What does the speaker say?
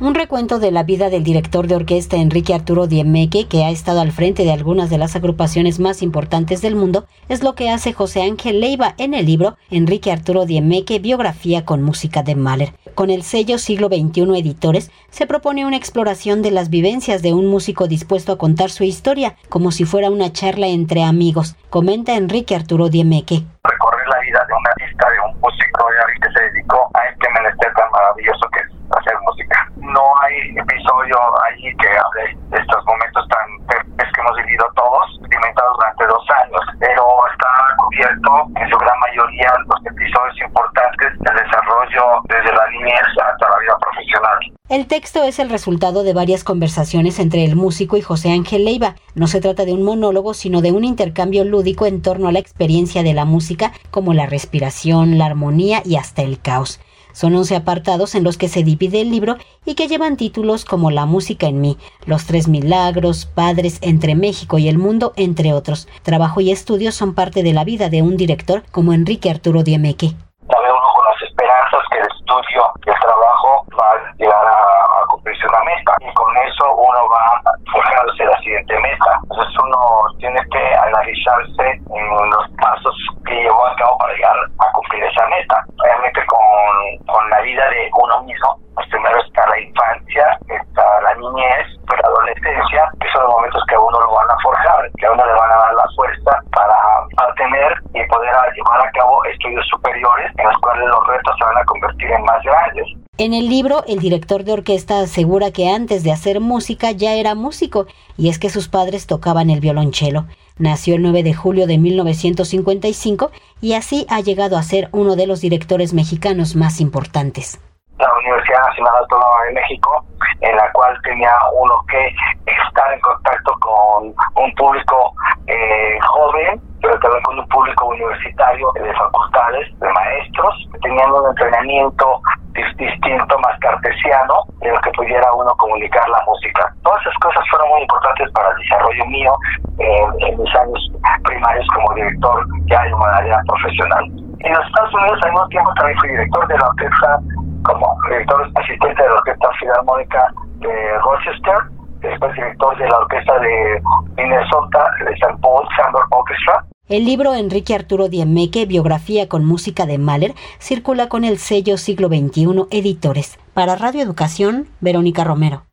Un recuento de la vida del director de orquesta Enrique Arturo Diemeque, que ha estado al frente de algunas de las agrupaciones más importantes del mundo, es lo que hace José Ángel Leiva en el libro Enrique Arturo Diemeque, biografía con música de Mahler. Con el sello Siglo XXI Editores, se propone una exploración de las vivencias de un músico dispuesto a contar su historia, como si fuera una charla entre amigos, comenta Enrique Arturo Diemeque. Recorrer la vida de un artista, de un músico que se dedicó a este menester tan maravilloso que es hacer música no hay episodio allí que hable de estos momentos tan terribles que hemos vivido todos, experimentados durante dos años, pero está cubierto en su gran mayoría los episodios importantes del desarrollo desde la niñez hasta la vida profesional. El texto es el resultado de varias conversaciones entre el músico y José Ángel Leiva. No se trata de un monólogo, sino de un intercambio lúdico en torno a la experiencia de la música, como la respiración, la armonía y hasta el caos. Son once apartados en los que se divide el libro y que llevan títulos como La música en mí, Los tres milagros, Padres entre México y el mundo, entre otros. Trabajo y estudios son parte de la vida de un director como Enrique Arturo Diemeque. Sabe uno con las esperanzas que el estudio y el trabajo va a llegar a, cumplirse una meta y con eso uno va forjándose la siguiente meta. Entonces uno tiene que analizarse en los pasos que llevó a cabo para llegar a cumplir esa meta. Realmente con con la vida de uno mismo. Pues primero está la infancia, está la niñez, la adolescencia, que son los momentos que a uno lo van a forjar, que a uno le van a dar la fuerza para, para tener y poder llevar a cabo estudios superiores en los cuales los retos se van a convertir en más grandes. En el libro, el director de orquesta asegura que antes de hacer música ya era músico, y es que sus padres tocaban el violonchelo. Nació el 9 de julio de 1955 y así ha llegado a ser uno de los directores mexicanos más importantes. La Universidad Nacional Autónoma de México, en la cual tenía uno que estar en contacto con un público eh, joven, pero también con un público universitario de facultades, de maestros, tenían un entrenamiento distinto, más cartesiano, de lo que pudiera uno comunicar la música. Todas esas cosas fueron muy importantes para el desarrollo mío en mis años primarios como director ya de manera profesional. En los Estados Unidos al mismo tiempo también fui director de la orquesta, como director asistente de la Orquesta Filarmónica de Rochester, después director de la orquesta de Minnesota, de St. Paul Chamber Orchestra, el libro Enrique Arturo Diemeque, biografía con música de Mahler, circula con el sello Siglo XXI Editores. Para Radio Educación, Verónica Romero.